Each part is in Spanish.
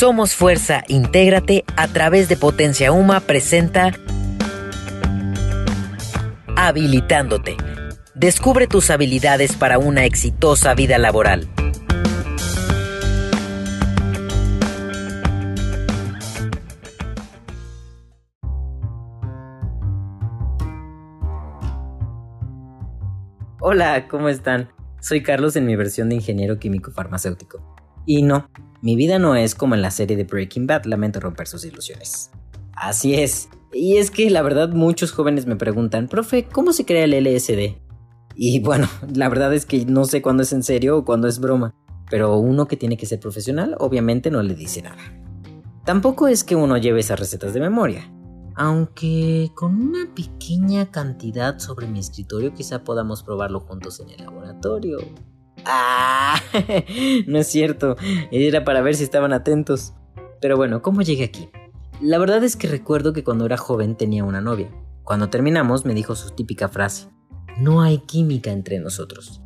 Somos Fuerza, intégrate a través de Potencia Uma presenta Habilitándote. Descubre tus habilidades para una exitosa vida laboral. Hola, ¿cómo están? Soy Carlos en mi versión de ingeniero químico farmacéutico. Y no, mi vida no es como en la serie de Breaking Bad, lamento romper sus ilusiones. Así es. Y es que la verdad muchos jóvenes me preguntan, profe, ¿cómo se crea el LSD? Y bueno, la verdad es que no sé cuándo es en serio o cuándo es broma, pero uno que tiene que ser profesional obviamente no le dice nada. Tampoco es que uno lleve esas recetas de memoria, aunque con una pequeña cantidad sobre mi escritorio quizá podamos probarlo juntos en el laboratorio. Ah, no es cierto, era para ver si estaban atentos. Pero bueno, ¿cómo llegué aquí? La verdad es que recuerdo que cuando era joven tenía una novia. Cuando terminamos me dijo su típica frase, no hay química entre nosotros.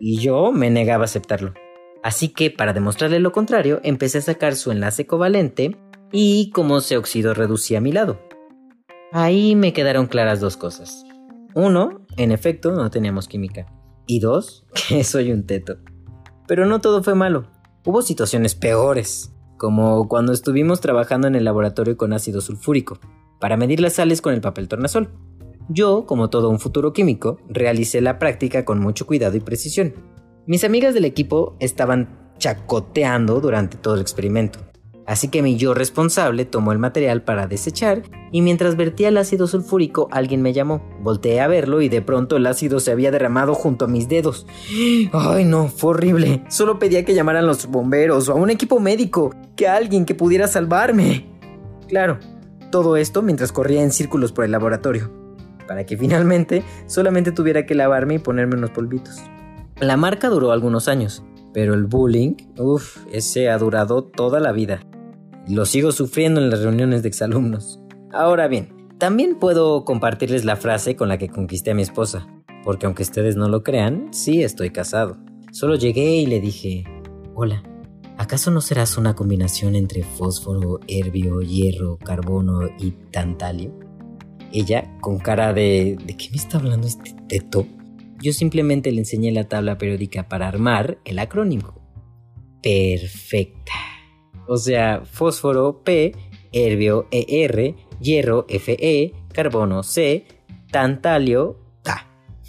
Y yo me negaba a aceptarlo. Así que, para demostrarle lo contrario, empecé a sacar su enlace covalente y cómo se oxidó reducía a mi lado. Ahí me quedaron claras dos cosas. Uno, en efecto, no teníamos química. Y dos, que soy un teto. Pero no todo fue malo. Hubo situaciones peores, como cuando estuvimos trabajando en el laboratorio con ácido sulfúrico, para medir las sales con el papel tornasol. Yo, como todo un futuro químico, realicé la práctica con mucho cuidado y precisión. Mis amigas del equipo estaban chacoteando durante todo el experimento, así que mi yo responsable tomó el material para desechar y mientras vertía el ácido sulfúrico alguien me llamó. Volteé a verlo y de pronto el ácido se había derramado junto a mis dedos. Ay no, fue horrible. Solo pedía que llamaran los bomberos o a un equipo médico, que alguien que pudiera salvarme. Claro, todo esto mientras corría en círculos por el laboratorio para que finalmente solamente tuviera que lavarme y ponerme unos polvitos. La marca duró algunos años, pero el bullying, uff, ese ha durado toda la vida. Lo sigo sufriendo en las reuniones de exalumnos. Ahora bien, también puedo compartirles la frase con la que conquisté a mi esposa, porque aunque ustedes no lo crean, sí estoy casado. Solo llegué y le dije, hola, ¿acaso no serás una combinación entre fósforo, herbio, hierro, carbono y tantalio? Ella, con cara de ¿de qué me está hablando este teto? Yo simplemente le enseñé la tabla periódica para armar el acrónimo. Perfecta. O sea, fósforo P, herbio ER, hierro FE, carbono C, tantalio K.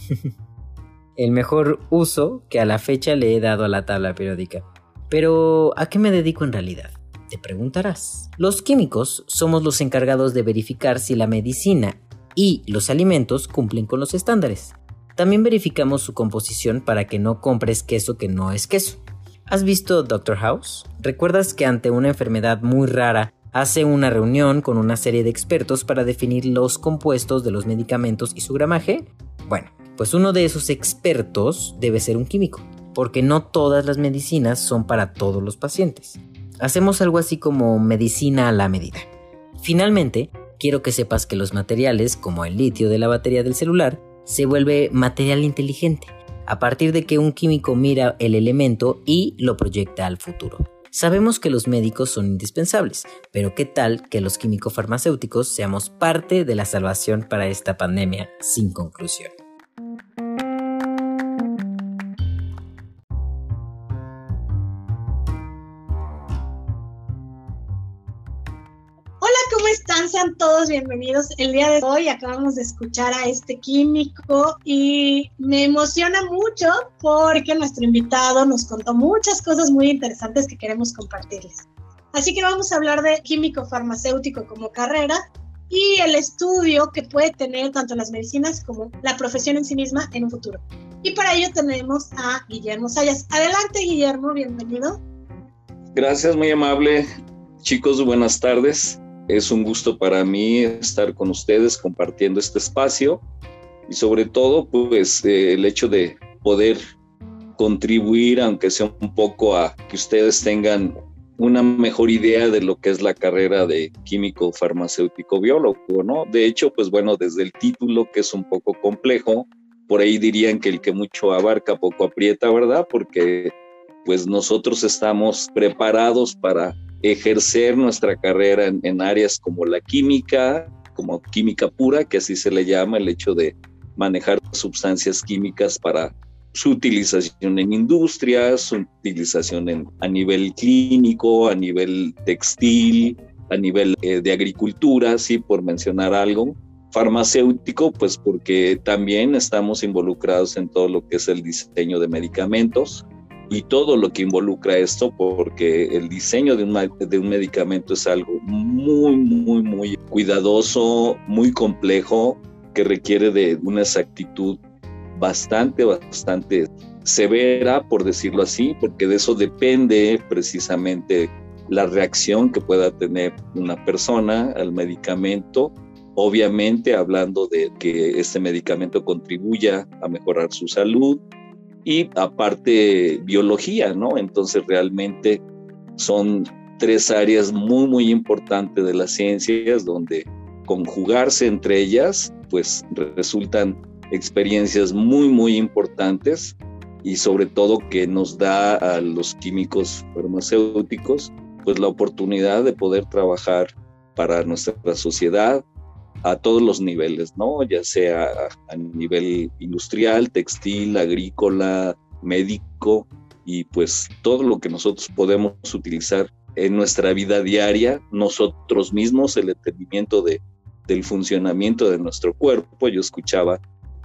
el mejor uso que a la fecha le he dado a la tabla periódica. Pero, ¿a qué me dedico en realidad? Te preguntarás. Los químicos somos los encargados de verificar si la medicina y los alimentos cumplen con los estándares. También verificamos su composición para que no compres queso que no es queso. ¿Has visto Doctor House? ¿Recuerdas que ante una enfermedad muy rara hace una reunión con una serie de expertos para definir los compuestos de los medicamentos y su gramaje? Bueno, pues uno de esos expertos debe ser un químico, porque no todas las medicinas son para todos los pacientes. Hacemos algo así como medicina a la medida. Finalmente, quiero que sepas que los materiales, como el litio de la batería del celular, se vuelve material inteligente, a partir de que un químico mira el elemento y lo proyecta al futuro. Sabemos que los médicos son indispensables, pero ¿qué tal que los químicos farmacéuticos seamos parte de la salvación para esta pandemia sin conclusión? Sean todos bienvenidos. El día de hoy acabamos de escuchar a este químico y me emociona mucho porque nuestro invitado nos contó muchas cosas muy interesantes que queremos compartirles. Así que vamos a hablar de químico farmacéutico como carrera y el estudio que puede tener tanto las medicinas como la profesión en sí misma en un futuro. Y para ello tenemos a Guillermo Sayas. Adelante, Guillermo, bienvenido. Gracias, muy amable. Chicos, buenas tardes. Es un gusto para mí estar con ustedes compartiendo este espacio y sobre todo pues eh, el hecho de poder contribuir, aunque sea un poco, a que ustedes tengan una mejor idea de lo que es la carrera de químico farmacéutico biólogo, ¿no? De hecho, pues bueno, desde el título que es un poco complejo, por ahí dirían que el que mucho abarca poco aprieta, ¿verdad? Porque pues nosotros estamos preparados para ejercer nuestra carrera en, áreas como la química, como química pura, que así se le llama, el hecho de manejar sustancias químicas para su utilización en industrias, su utilización a nivel clínico, a nivel textil, a nivel eh, de agricultura, sí, por mencionar algo. Farmacéutico, pues porque también estamos involucrados en todo lo que es el diseño de medicamentos, y todo lo que involucra esto, porque el diseño de un, medicamento es algo muy, muy, muy cuidadoso, muy complejo, que requiere de una exactitud bastante, bastante severa, por decirlo así, porque de eso depende precisamente la reacción que pueda tener una persona al medicamento, obviamente hablando de que este medicamento contribuya a mejorar su salud, y aparte biología, ¿no? Entonces realmente son tres áreas muy, muy importantes de las ciencias donde conjugarse entre ellas, pues resultan experiencias muy, muy importantes y sobre todo que nos da a los químicos farmacéuticos pues la oportunidad de poder trabajar para nuestra sociedad, a todos los niveles, ¿no? Ya sea a nivel industrial, textil, agrícola, médico y pues todo lo que nosotros podemos utilizar en nuestra vida diaria, nosotros mismos, el entendimiento de, del funcionamiento de nuestro cuerpo. Yo escuchaba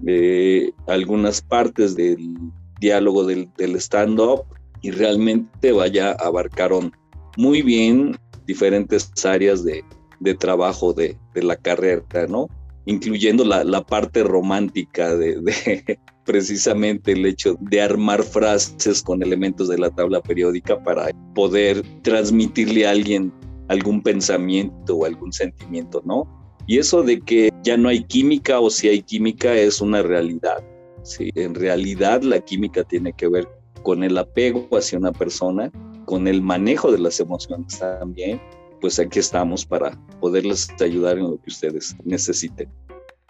eh, algunas partes del diálogo del, del stand-up y realmente vaya, abarcaron muy bien diferentes áreas de, de trabajo de, de la carrera, ¿no? Incluyendo la, la parte romántica de, precisamente el hecho de armar frases con elementos de la tabla periódica para poder transmitirle a alguien algún pensamiento o algún sentimiento, ¿no? Y eso de que ya no hay química o si hay química es una realidad. Sí, en realidad la química tiene que ver con el apego hacia una persona, con el manejo de las emociones también, pues aquí estamos para poderles ayudar en lo que ustedes necesiten.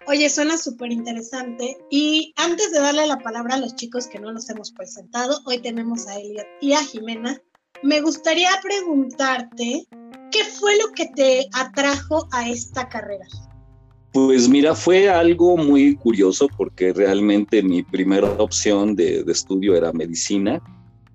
Oye, suena súper interesante. Y antes de darle la palabra a los chicos que no los hemos presentado, hoy tenemos a Elliot y a Jimena. Me gustaría preguntarte, ¿qué fue lo que te atrajo a esta carrera? Pues mira, fue algo muy curioso porque realmente mi primera opción de, de estudio era medicina.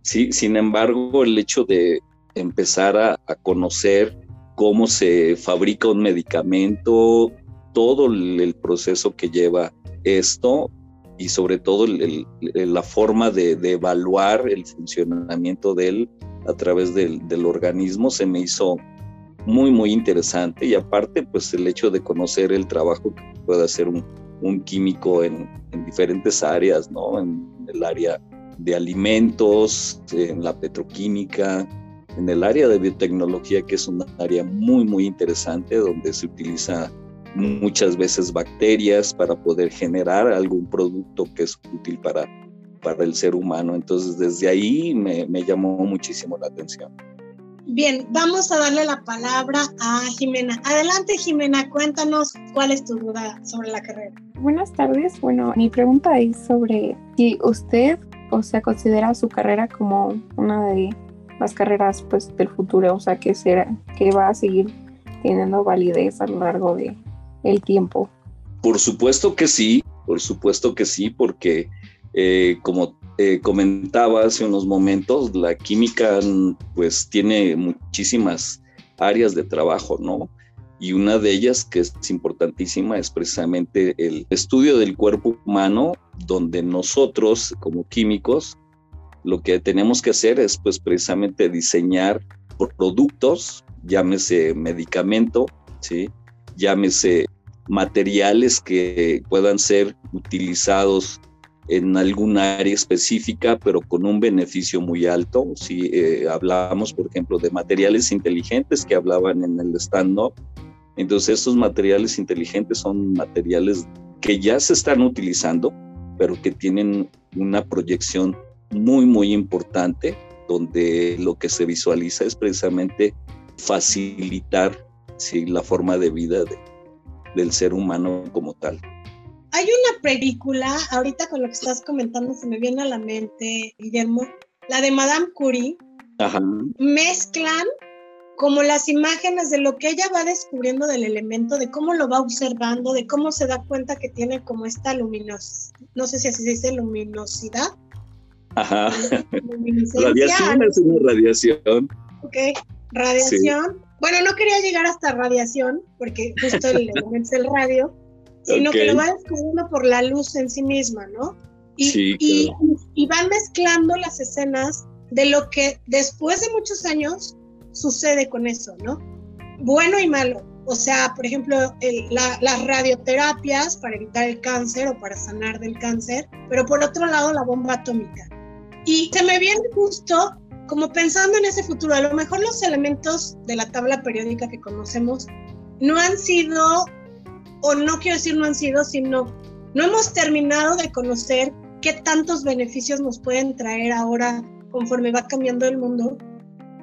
Sí, sin embargo, el hecho de empezar a, a conocer cómo se fabrica un medicamento, todo el, proceso que lleva esto y sobre todo la forma de, evaluar el funcionamiento de él a través del, organismo se me hizo muy, muy interesante y aparte pues el hecho de conocer el trabajo que puede hacer un, químico en, en, diferentes áreas, ¿no? En el área de alimentos, en la petroquímica, en el área de biotecnología, que es un área muy, muy interesante, donde se utiliza muchas veces bacterias para poder generar algún producto que es útil para, para el ser humano. Entonces, desde ahí me, me llamó muchísimo la atención. Bien, vamos a darle la palabra a Jimena. Adelante, Jimena, cuéntanos cuál es tu duda sobre la carrera. Buenas tardes. Bueno, mi pregunta es sobre si usted, o sea, considera su carrera como una de las carreras pues del futuro, o sea, que será que va a seguir teniendo validez a lo largo de el tiempo. Por supuesto que sí, por supuesto que sí, porque eh, como eh, comentaba hace unos momentos, la química pues tiene muchísimas áreas de trabajo, ¿no? Y una de ellas que es importantísima es precisamente el estudio del cuerpo humano, donde nosotros como químicos lo que tenemos que hacer es pues precisamente diseñar productos, llámese medicamento, ¿sí? llámese materiales que puedan ser utilizados en algún área específica, pero con un beneficio muy alto. Si eh, hablamos, por ejemplo, de materiales inteligentes que hablaban en el stand-up, entonces estos materiales inteligentes son materiales que ya se están utilizando, pero que tienen una proyección muy, muy importante, donde lo que se visualiza es precisamente facilitar ¿sí? la forma de vida de, del ser humano como tal. Hay una película, ahorita con lo que estás comentando se me viene a la mente, Guillermo, la de Madame Curie. Mezclan como las imágenes de lo que ella va descubriendo del elemento, de cómo lo va observando, de cómo se da cuenta que tiene como esta luminosidad, no sé si así se dice, luminosidad. Ajá. Radiación es una radiación. Ok, radiación. Bueno, no quería llegar hasta radiación, porque justo el elemento es el radio, sino que lo va descubriendo por la luz en sí misma, ¿no? Y, y, y van mezclando las escenas de lo que después de muchos años sucede con eso, ¿no? Bueno y malo. O sea, por ejemplo, las radioterapias para evitar el cáncer o para sanar del cáncer, pero por otro lado la bomba atómica. Y se me viene justo como pensando en ese futuro, a lo mejor los elementos de la tabla periódica que conocemos no han sido, o no quiero decir no han sido, sino no hemos terminado de conocer qué tantos beneficios nos pueden traer ahora conforme va cambiando el mundo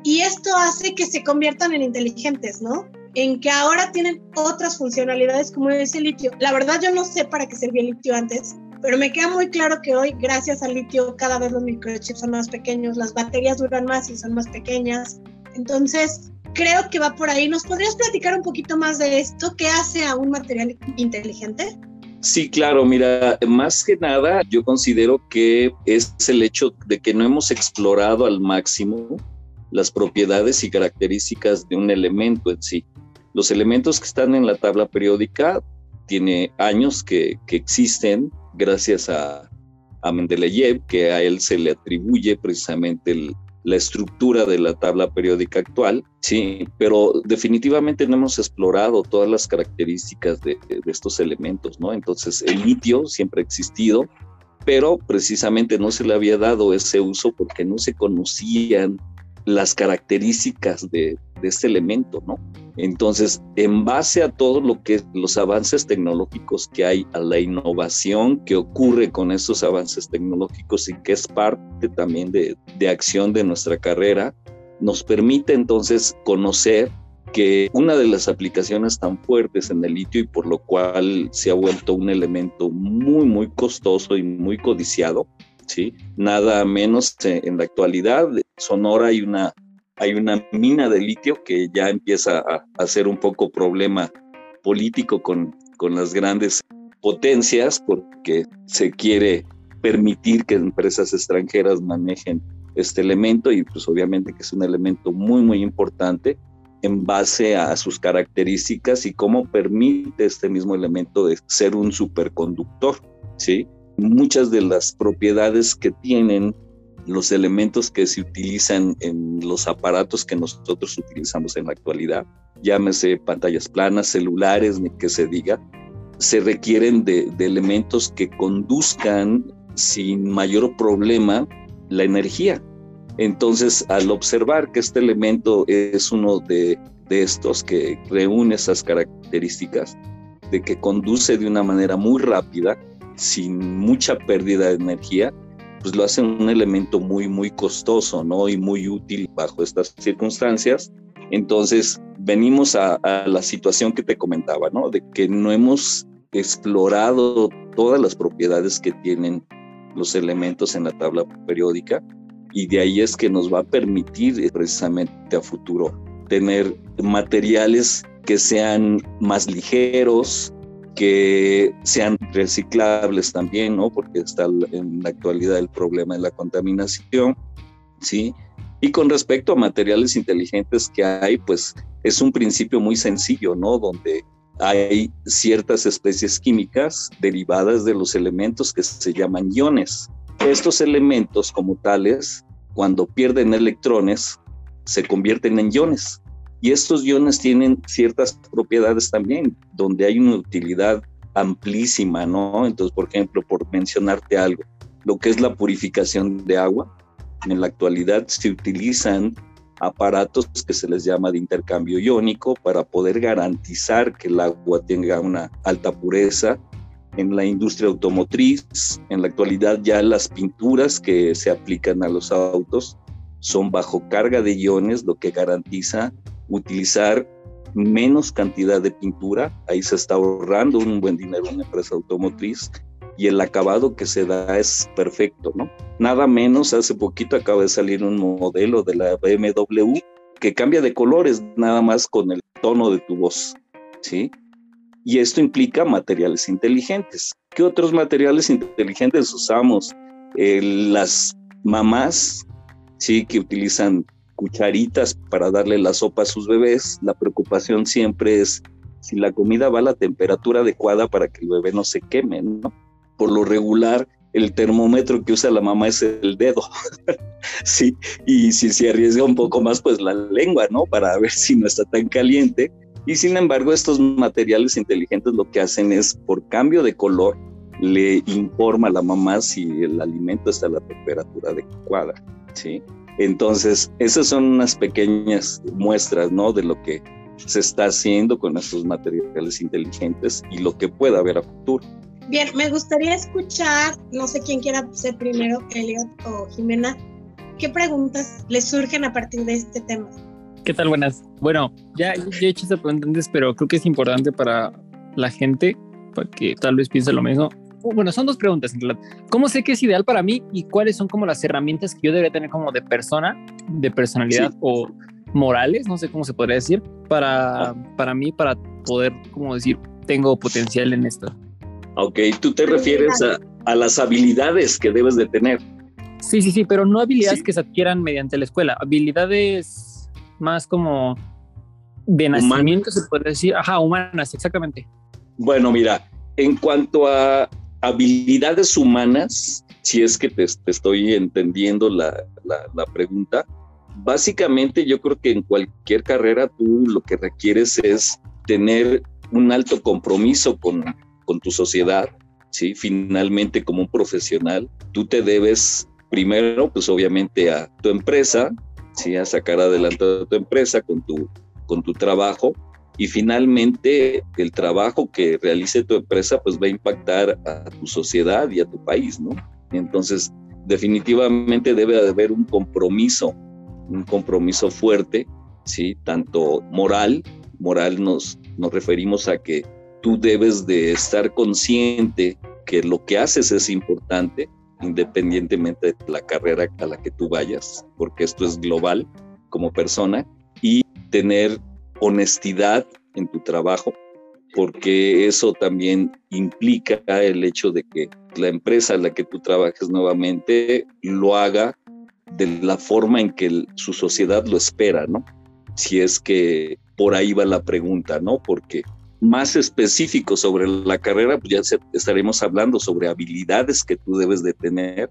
y esto hace que se conviertan en inteligentes, ¿no? En que ahora tienen otras funcionalidades como ese litio. La verdad yo no sé para qué servía el litio antes, pero me queda muy claro que hoy, gracias al litio, cada vez los microchips son más pequeños, las baterías duran más y son más pequeñas. Entonces, creo que va por ahí. ¿Nos podrías platicar un poquito más de esto? ¿Qué hace a un material inteligente? Sí, claro, mira, más que nada yo considero que es el hecho de que no hemos explorado al máximo las propiedades y características de un elemento en sí. Los elementos que están en la tabla periódica tiene años que, existen gracias a, a, Mendeleev, que a él se le atribuye precisamente la estructura de la tabla periódica actual, sí, pero definitivamente no hemos explorado todas las características de, de estos elementos, ¿no? Entonces, el litio siempre ha existido, pero precisamente no se le había dado ese uso porque no se conocían las características de, este elemento, ¿no? Entonces, en base a todo lo que los avances tecnológicos que hay, a la innovación que ocurre con estos avances tecnológicos y que es parte también de, de acción de nuestra carrera, nos permite entonces conocer que una de las aplicaciones tan fuertes en el litio y por lo cual se ha vuelto un elemento muy, muy costoso y muy codiciado, ¿sí? Nada menos en la actualidad, Sonora hay una, hay una mina de litio que ya empieza a, a ser un poco problema político con, con las grandes potencias porque se quiere permitir que empresas extranjeras manejen este elemento y pues obviamente que es un elemento muy muy importante en base a sus características y cómo permite este mismo elemento de ser un superconductor, ¿sí? Muchas de las propiedades que tienen los elementos que se utilizan en los aparatos que nosotros utilizamos en la actualidad, llámese pantallas planas, celulares, ni que se diga, se requieren de, elementos que conduzcan sin mayor problema la energía. Entonces, al observar que este elemento es uno de, de estos que reúne esas características, de que conduce de una manera muy rápida, sin mucha pérdida de energía, pues lo hace un elemento muy, muy costoso, ¿no? Y muy útil bajo estas circunstancias. Entonces, venimos a, la situación que te comentaba, ¿no? De que no hemos explorado todas las propiedades que tienen los elementos en la tabla periódica y de ahí es que nos va a permitir precisamente a futuro tener materiales que sean más ligeros, que sean reciclables también, ¿no? Porque está en la actualidad el problema de la contaminación, ¿sí? Y con respecto a materiales inteligentes que hay, pues es un principio muy sencillo, ¿no? Donde hay ciertas especies químicas derivadas de los elementos que se llaman iones. Estos elementos como tales, cuando pierden electrones, se convierten en iones. Y estos iones tienen ciertas propiedades también, donde hay una utilidad amplísima, ¿no? Entonces, por ejemplo, por mencionarte algo, lo que es la purificación de agua, en la actualidad se utilizan aparatos que se les llama de intercambio iónico para poder garantizar que el agua tenga una alta pureza. En la industria automotriz, en la actualidad ya las pinturas que se aplican a los autos son bajo carga de iones, lo que garantiza utilizar menos cantidad de pintura, ahí se está ahorrando un buen dinero una empresa automotriz y el acabado que se da es perfecto, ¿no? Nada menos, hace poquito acaba de salir un modelo de la BMW que cambia de colores nada más con el tono de tu voz, ¿sí? Y esto implica materiales inteligentes. ¿Qué otros materiales inteligentes usamos? Las mamás, ¿sí? Que utilizan cucharitas para darle la sopa a sus bebés. La preocupación siempre es si la comida va a la temperatura adecuada para que el bebé no se queme, ¿no? Por lo regular, el termómetro que usa la mamá es el dedo, sí, y si se arriesga un poco más, pues la lengua, ¿no? Para ver si no está tan caliente. Y sin embargo, estos materiales inteligentes lo que hacen es, por cambio de color, le informa a la mamá si el alimento está a la temperatura adecuada, ¿sí? Entonces, esas son unas pequeñas muestras, ¿no? De lo que se está haciendo con estos materiales inteligentes y lo que pueda haber a futuro. Bien, me gustaría escuchar, no sé quién quiera ser primero, Elliot o Jimena, ¿qué preguntas les surgen a partir de este tema? ¿Qué tal? Buenas. Bueno, ya, he hecho esa pregunta antes, pero creo que es importante para la gente, para que tal vez piense lo mismo. Bueno, son dos preguntas en realidad. ¿Cómo sé que es ideal para mí y cuáles son como las herramientas que yo debería tener como de persona, de personalidad o morales, no sé cómo se podría decir, para, para mí, para poder, como decir, tengo potencial en esto. Ok, tú te refieres a, a, las habilidades que debes de tener. Sí, sí, sí, pero no habilidades que se adquieran mediante la escuela, habilidades más como de nacimiento, se puede decir, ajá, humanas, exactamente. Bueno, mira, en cuanto a habilidades humanas, si es que te, estoy entendiendo la, la, la pregunta, básicamente yo creo que en cualquier carrera tú lo que requieres es tener un alto compromiso con, con tu sociedad, ¿sí? Finalmente como un profesional, tú te debes primero, pues obviamente a tu empresa, ¿sí? A sacar adelante a tu empresa con tu, con tu trabajo y finalmente el trabajo que realice tu empresa pues va a impactar a tu sociedad y a tu país, ¿no? Entonces, definitivamente debe haber un compromiso un compromiso fuerte, ¿sí? Tanto moral, moral nos, nos referimos a que tú debes de estar consciente que lo que haces es importante, independientemente de la carrera a la que tú vayas, porque esto es global como persona, y tener honestidad en tu trabajo, porque eso también implica el hecho de que la empresa a la que tú trabajes nuevamente lo haga de la forma en que su sociedad lo espera, ¿no? Si es que por ahí va la pregunta, ¿no? Porque más específico sobre la carrera, pues ya estaremos hablando sobre habilidades que tú debes de tener,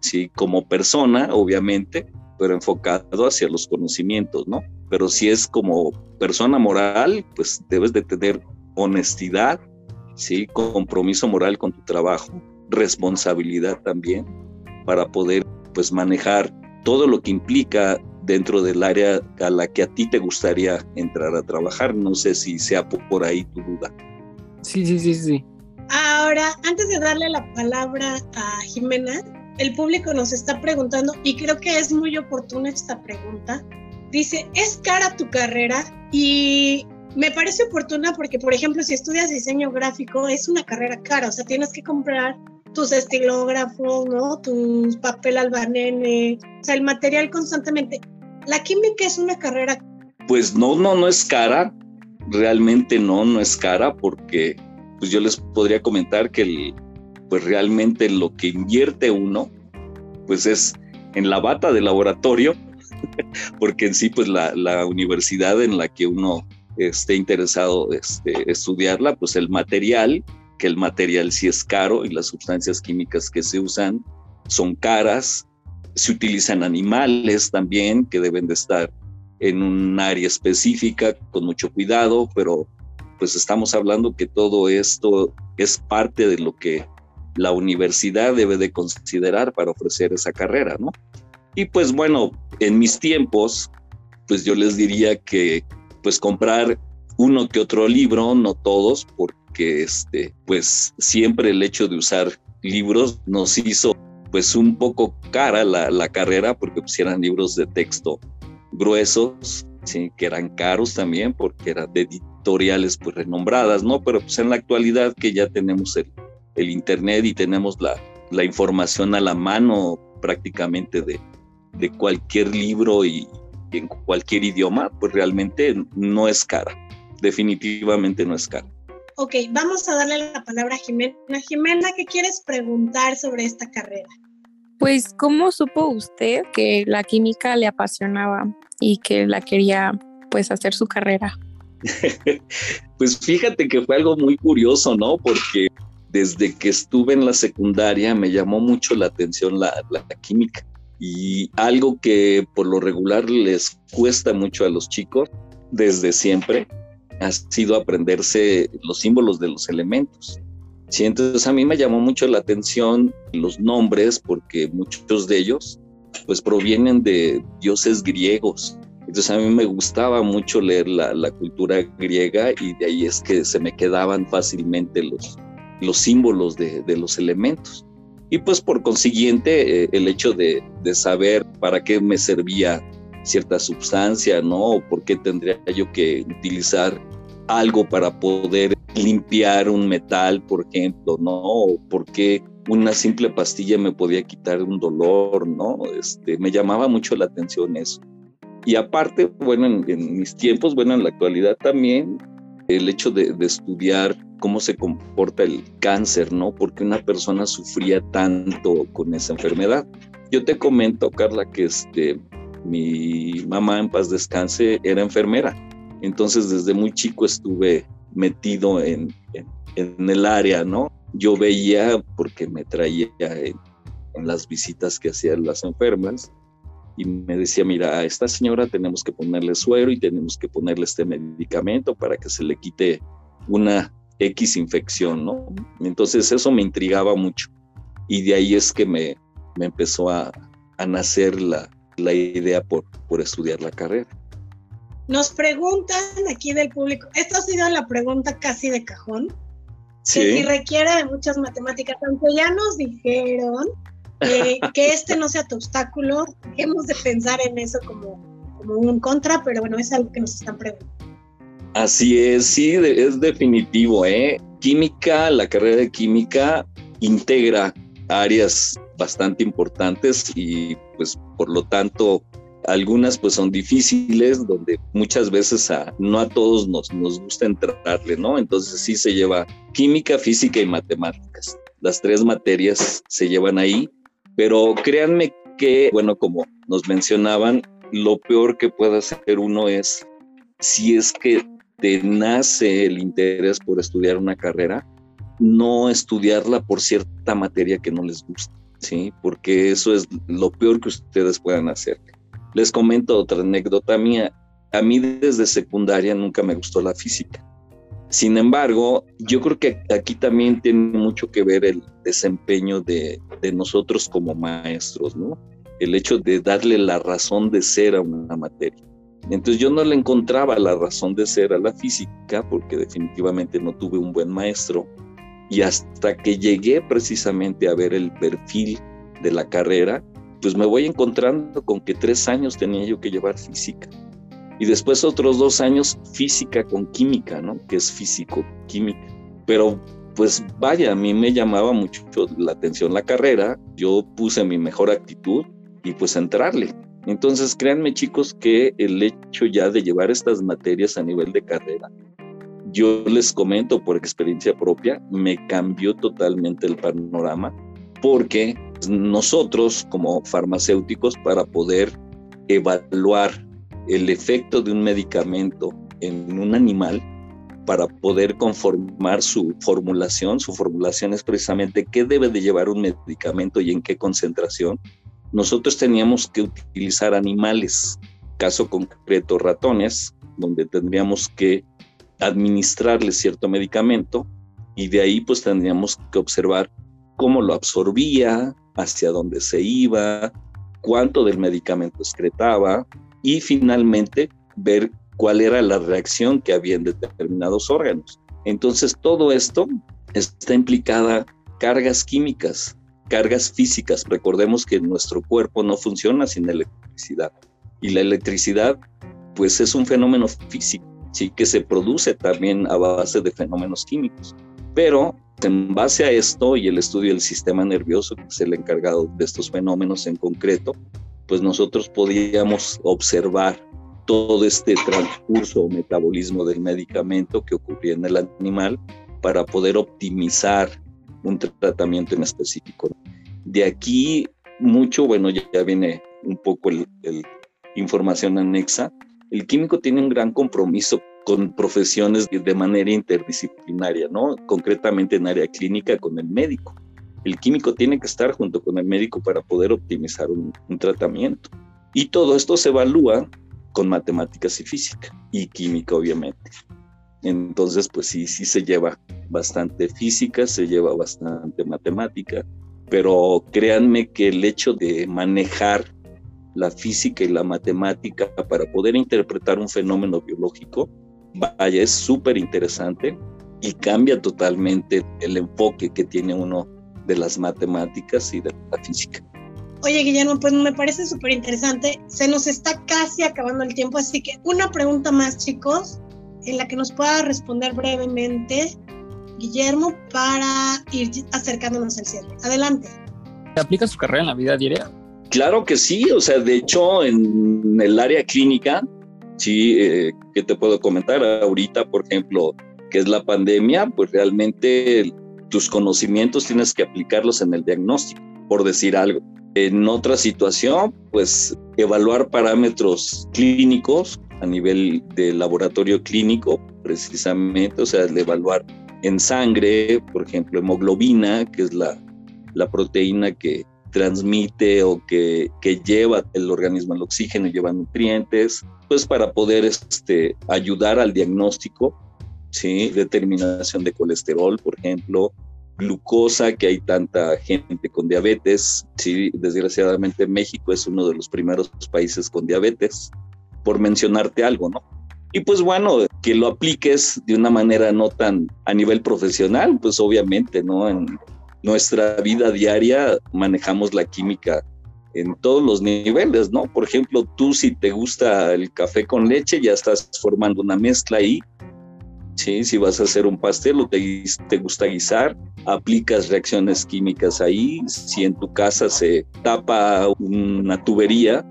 ¿sí? Como persona, obviamente, pero enfocado hacia los conocimientos, ¿no? Pero si es como persona moral, pues debes de tener honestidad, ¿sí? Compromiso moral con tu trabajo, responsabilidad también, para poder pues manejar todo lo que implica dentro del área a la que a ti te gustaría entrar a trabajar. No sé si sea por ahí tu duda. Sí, sí, sí, sí. Ahora, antes de darle la palabra a Jimena, el público nos está preguntando, y creo que es muy oportuna esta pregunta. Dice, ¿es cara tu carrera? Y me parece oportuna porque, por ejemplo, si estudias diseño gráfico, es una carrera cara, o sea, tienes que comprar tus estilógrafos, ¿no? Tu papel albanene, o sea, el material constantemente. ¿La química es una carrera? Pues no, no, no es cara. Realmente no, no es cara porque pues yo les podría comentar que el, pues realmente lo que invierte uno pues es en la bata de laboratorio, porque en sí pues la, la universidad en la que uno esté interesado este, estudiarla, pues el material que el material sí es caro y las sustancias químicas que se usan son caras. Se utilizan animales también que deben de estar en un área específica con mucho cuidado, pero pues estamos hablando que todo esto es parte de lo que la universidad debe de considerar para ofrecer esa carrera, ¿no? Y pues bueno, en mis tiempos, pues yo les diría que pues comprar uno que otro libro, no todos, porque que este, pues siempre el hecho de usar libros nos hizo pues un poco cara la, la carrera porque pues eran libros de texto gruesos, ¿sí? que eran caros también porque eran de editoriales pues renombradas, ¿no? Pero pues en la actualidad que ya tenemos el, el internet y tenemos la, la información a la mano prácticamente de, de cualquier libro y, en cualquier idioma, pues realmente no es cara, definitivamente no es cara. Ok, vamos a darle la palabra a Jimena. Jimena, ¿qué quieres preguntar sobre esta carrera? Pues, ¿cómo supo usted que la química le apasionaba y que la quería, pues, hacer su carrera? pues fíjate que fue algo muy curioso, ¿no? Porque desde que estuve en la secundaria me llamó mucho la atención la, química y algo que por lo regular les cuesta mucho a los chicos desde siempre ha sido aprenderse los símbolos de los elementos. Sí, entonces a mí me llamó mucho la atención los nombres porque muchos de ellos pues provienen de dioses griegos. Entonces a mí me gustaba mucho leer la cultura griega y de ahí es que se me quedaban fácilmente los, los símbolos de, los elementos. Y pues por consiguiente, eh, el hecho de, saber para qué me servía cierta sustancia, ¿no? O por qué tendría yo que utilizar algo para poder limpiar un metal, por ejemplo, ¿no? O por qué una simple pastilla me podía quitar un dolor, ¿no? Este, me llamaba mucho la atención eso. Y aparte, bueno, en, mis tiempos, bueno, en la actualidad también, el hecho de estudiar cómo se comporta el cáncer, ¿no? Porque una persona sufría tanto con esa enfermedad. Yo te comento, Carla, que este, mi mamá en paz descanse era enfermera. Entonces desde muy chico estuve metido en, en, en el área, ¿no? Yo veía, porque me traía en, en las visitas que hacían las enfermas, y me decía, mira, a esta señora tenemos que ponerle suero y tenemos que ponerle este medicamento para que se le quite una X infección, ¿no? Entonces eso me intrigaba mucho y de ahí es que me, me empezó a, a nacer la, la, idea por, por estudiar la carrera. Nos preguntan aquí del público, esta ha sido la pregunta casi de cajón, sí. que si requiere de muchas matemáticas, aunque ya nos dijeron eh, que este no sea tu obstáculo, hemos de pensar en eso como, como un contra, pero bueno, es algo que nos están preguntando. Así es, sí, es definitivo. ¿eh? Química, la carrera de química integra áreas bastante importantes y pues por lo tanto algunas pues son difíciles donde muchas veces a, no a todos nos, nos gusta entrarle, ¿no? Entonces sí se lleva química, física y matemáticas. Las tres materias se llevan ahí, pero créanme que, bueno, como nos mencionaban, lo peor que puede hacer uno es si es que te nace el interés por estudiar una carrera, no estudiarla por cierta materia que no les gusta, ¿sí? Porque eso es lo peor que ustedes puedan hacer. Les comento otra anécdota mía. A mí desde secundaria nunca me gustó la física. Sin embargo, yo creo que aquí también tiene mucho que ver el desempeño de, de nosotros como maestros, ¿no? El hecho de darle la razón de ser a una materia. Entonces yo no le encontraba la razón de ser a la física porque definitivamente no tuve un buen maestro y hasta que llegué precisamente a ver el perfil de la carrera, pues me voy encontrando con que tres años tenía yo que llevar física y después otros dos años física con química, ¿no? Que es físico-química. Pero pues vaya, a mí me llamaba mucho la atención la carrera, yo puse mi mejor actitud y pues entrarle. Entonces, créanme chicos que el hecho ya de llevar estas materias a nivel de carrera, yo les comento por experiencia propia, me cambió totalmente el panorama porque nosotros como farmacéuticos para poder evaluar el efecto de un medicamento en un animal, para poder conformar su formulación, su formulación es precisamente qué debe de llevar un medicamento y en qué concentración, nosotros teníamos que utilizar animales, caso concreto ratones, donde tendríamos que administrarles cierto medicamento y de ahí pues tendríamos que observar cómo lo absorbía, hacia dónde se iba, cuánto del medicamento excretaba y finalmente ver cuál era la reacción que había en determinados órganos. Entonces todo esto está implicada cargas químicas, cargas físicas. Recordemos que nuestro cuerpo no funciona sin electricidad. Y la electricidad, pues es un fenómeno físico, sí, que se produce también a base de fenómenos químicos. Pero en base a esto y el estudio del sistema nervioso, que es el encargado de estos fenómenos en concreto, pues nosotros podíamos observar todo este transcurso o metabolismo del medicamento que ocurría en el animal para poder optimizar un tratamiento en específico. De aquí mucho, bueno, ya, viene un poco el, información anexa. El químico tiene un gran compromiso con profesiones de manera interdisciplinaria, ¿no? Concretamente en área clínica con el médico. El químico tiene que estar junto con el médico para poder optimizar un, un tratamiento. Y todo esto se evalúa con matemáticas y física y química, obviamente. Entonces, pues sí, sí se lleva bastante física, se lleva bastante matemática, pero créanme que el hecho de manejar la física y la matemática para poder interpretar un fenómeno biológico, vaya, es súper interesante y cambia totalmente el enfoque que tiene uno de las matemáticas y de la física. Oye, Guillermo, pues me parece súper interesante. Se nos está casi acabando el tiempo, así que una pregunta más, chicos, en la que nos pueda responder brevemente Guillermo para ir acercándonos al cierre. Adelante. ¿Aplica su carrera en la vida diaria? Claro que sí, o sea, de hecho en el área clínica, sí, eh, ¿qué te puedo comentar? Ahorita, por ejemplo, que es la pandemia, pues realmente tus conocimientos tienes que aplicarlos en el diagnóstico, por decir algo. En otra situación, pues evaluar parámetros clínicos a nivel de laboratorio clínico, precisamente, o sea, el evaluar en sangre, por ejemplo, hemoglobina, que es la, la proteína que transmite o que, que, lleva el organismo al oxígeno y lleva nutrientes, pues para poder este, ayudar al diagnóstico, ¿sí? determinación de colesterol, por ejemplo, glucosa, que hay tanta gente con diabetes. Sí, desgraciadamente México es uno de los primeros países con diabetes, por mencionarte algo, ¿no? Y pues bueno, que lo apliques de una manera no tan a nivel profesional, pues obviamente, ¿no? En nuestra vida diaria manejamos la química en todos los niveles, ¿no? Por ejemplo, tú si te gusta el café con leche, ya estás formando una mezcla ahí ¿sí? Si vas a hacer un pastel o te, te gusta guisar, aplicas reacciones químicas ahí. Si en tu casa se tapa una tubería,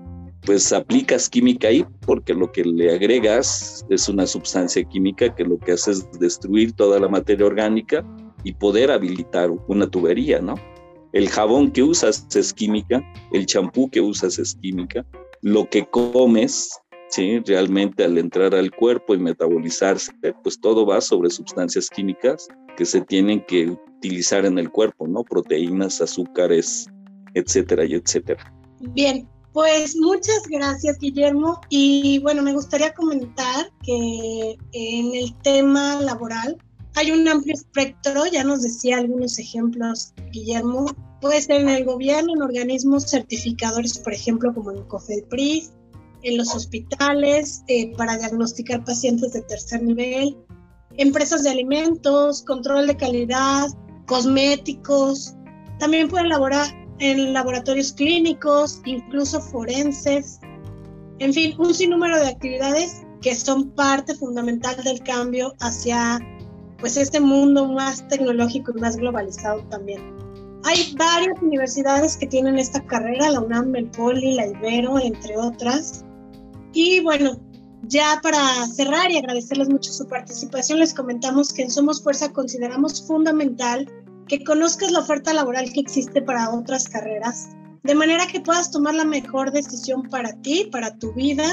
pues aplicas química ahí porque lo que le agregas es una sustancia química que lo que hace es destruir toda la materia orgánica y poder habilitar una tubería, ¿no? El jabón que usas es química, el champú que usas es química, lo que comes ¿sí? Realmente al entrar al cuerpo y metabolizarse, pues todo va sobre sustancias químicas que se tienen que utilizar en el cuerpo, ¿no? Proteínas, azúcares, etcétera etcétera. Bien, pues muchas gracias, Guillermo. Y bueno, me gustaría comentar que en el tema laboral hay un amplio espectro, ya nos decía algunos ejemplos, Guillermo. Puede ser en el gobierno, en organismos certificadores, por ejemplo, como en COFEPRIS, en los hospitales eh, para diagnosticar pacientes de tercer nivel, empresas de alimentos, control de calidad, cosméticos. También pueden laborar en laboratorios clínicos, incluso forenses. En fin, un sinnúmero de actividades que son parte fundamental del cambio hacia pues este mundo más tecnológico y más globalizado también. Hay varias universidades que tienen esta carrera, la UNAM, el Poli, la Ibero, entre otras. Y bueno, ya para cerrar y agradecerles mucho su participación, les comentamos que en Somos Fuerza consideramos fundamental que conozcas la oferta laboral que existe para otras carreras, de manera que puedas tomar la mejor decisión para ti, para tu vida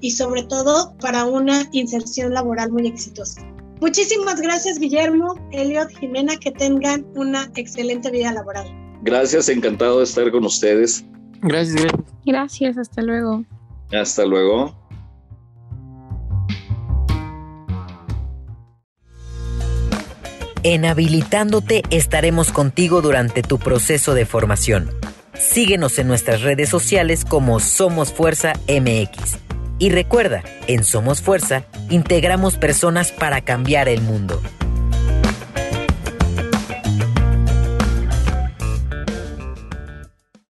y sobre todo para una inserción laboral muy exitosa. Muchísimas gracias Guillermo, Eliot, Jimena, que tengan una excelente vida laboral. Gracias, encantado de estar con ustedes. Gracias, gracias. Gracias, hasta luego. Hasta luego. En Habilitándote estaremos contigo durante tu proceso de formación. Síguenos en nuestras redes sociales como Somos Fuerza MX. Y recuerda, en Somos Fuerza integramos personas para cambiar el mundo.